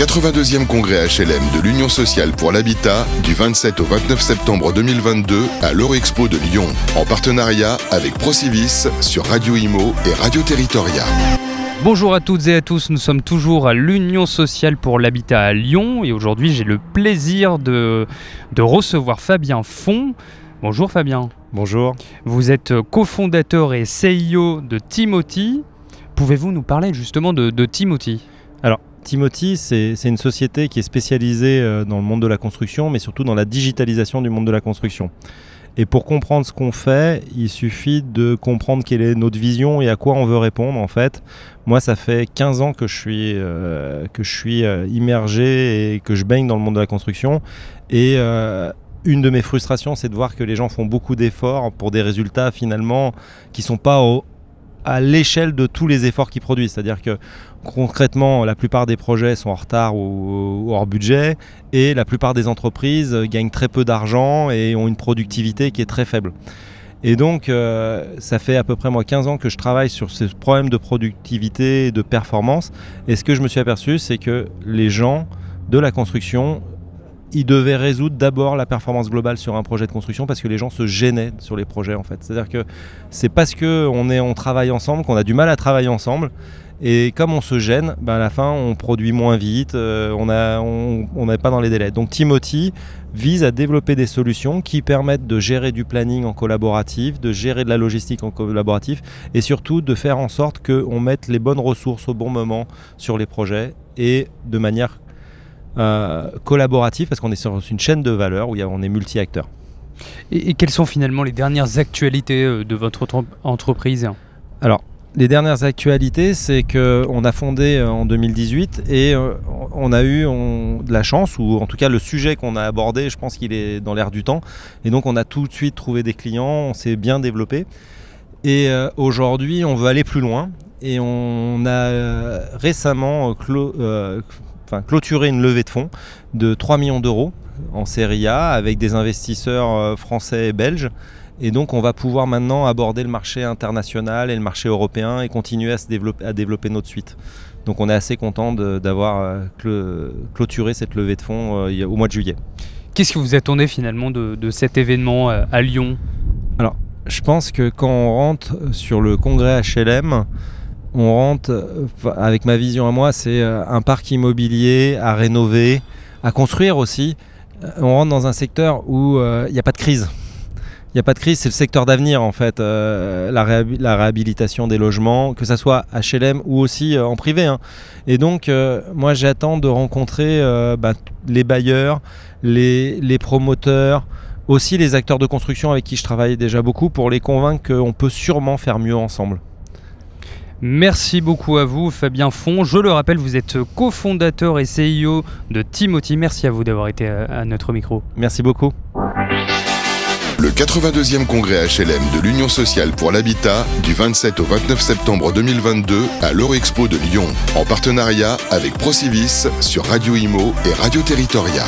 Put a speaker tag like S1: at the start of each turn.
S1: 82e congrès HLM de l'Union sociale pour l'habitat du 27 au 29 septembre 2022 à l'Eurexpo de Lyon, en partenariat avec Procivis sur Radio Imo et Radio Territoria.
S2: Bonjour à toutes et à tous, nous sommes toujours à l'Union sociale pour l'habitat à Lyon et aujourd'hui j'ai le plaisir de, de recevoir Fabien Font. Bonjour Fabien.
S3: Bonjour.
S2: Vous êtes cofondateur et CEO de Timothy. Pouvez-vous nous parler justement de, de Timothy?
S3: Alors, Timothy, c'est une société qui est spécialisée euh, dans le monde de la construction, mais surtout dans la digitalisation du monde de la construction. Et pour comprendre ce qu'on fait, il suffit de comprendre quelle est notre vision et à quoi on veut répondre. En fait, moi, ça fait 15 ans que je suis, euh, que je suis euh, immergé et que je baigne dans le monde de la construction. Et une de mes frustrations, c'est de voir que les gens font beaucoup d'efforts pour des résultats finalement qui sont pas au, à l'échelle de tous les efforts qu'ils produisent. C'est-à-dire que concrètement, la plupart des projets sont en retard ou, hors budget et la plupart des entreprises gagnent très peu d'argent et ont une productivité qui est très faible. Et donc, euh, ça fait à peu près moi 15 ans que je travaille sur ces problèmes de productivité et de performance. Et ce que je me suis aperçu, c'est que les gens de la construction il devait résoudre d'abord la performance globale sur un projet de construction parce que les gens se gênaient sur les projets en fait. C'est-à-dire que c'est parce qu'on est on travaille ensemble qu'on a du mal à travailler ensemble. Et comme on se gêne, ben à la fin on produit moins vite, euh, on n'est on, pas dans les délais. Donc Timothy vise à développer des solutions qui permettent de gérer du planning en collaboratif, de gérer de la logistique en collaboratif et surtout de faire en sorte qu'on mette les bonnes ressources au bon moment sur les projets et de manière collaboratif parce qu'on est sur une chaîne de valeur où on est multi-acteurs.
S2: Et, quelles sont finalement les dernières actualités euh, de votre entreprise?
S3: Alors, les dernières actualités, c'est qu'on a fondé euh, en 2018 et on a eu de la chance, ou en tout cas le sujet qu'on a abordé, je pense qu'il est dans l'air du temps. Et donc on a tout de suite trouvé des clients, on s'est bien développé. Et aujourd'hui, on veut aller plus loin. Et on a récemment clos, enfin, clôturer une levée de fonds de 3 millions d'euros en série A avec des investisseurs euh, français et belges. Et donc on va pouvoir maintenant aborder le marché international et le marché européen et continuer à, se développer, à développer notre suite. Donc on est assez content d'avoir euh, clôturé cette levée de fonds euh, au mois de juillet.
S2: Qu'est-ce que vous attendez finalement de, de cet événement à Lyon?
S3: Alors je pense que quand on rentre sur le congrès HLM, on rentre, euh, avec ma vision à moi, c'est euh, un parc immobilier à rénover, à construire aussi. Euh, on rentre dans un secteur où il n'y a pas de crise. Il n'y a pas de crise, c'est le secteur d'avenir en fait, la, réhabilitation des logements, que ce soit HLM ou aussi en privé. Hein. Et donc, moi j'attends de rencontrer bah, les bailleurs, les promoteurs, aussi les acteurs de construction avec qui je travaille déjà beaucoup pour les convaincre qu'on peut sûrement faire mieux ensemble.
S2: Merci beaucoup à vous, Fabien Font. Je le rappelle, vous êtes cofondateur et CEO de Timothy. Merci à vous d'avoir été à notre micro.
S3: Merci beaucoup.
S1: Le 82e congrès HLM de l'Union sociale pour l'habitat du 27 au 29 septembre 2022 à l'Eurexpo de Lyon, en partenariat avec Procivis sur Radio Imo et Radio Territoria.